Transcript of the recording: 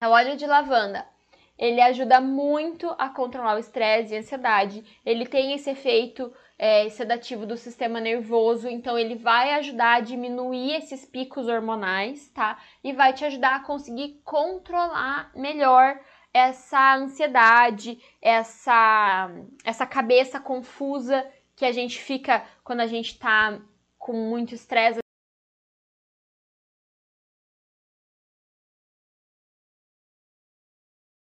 É o óleo de lavanda, ele ajuda muito a controlar o estresse e a ansiedade. Ele tem esse efeito é, sedativo do sistema nervoso, então ele vai ajudar a diminuir esses picos hormonais, tá? E vai te ajudar a conseguir controlar melhor essa ansiedade, essa, essa cabeça confusa que a gente fica quando a gente tá com muito estresse.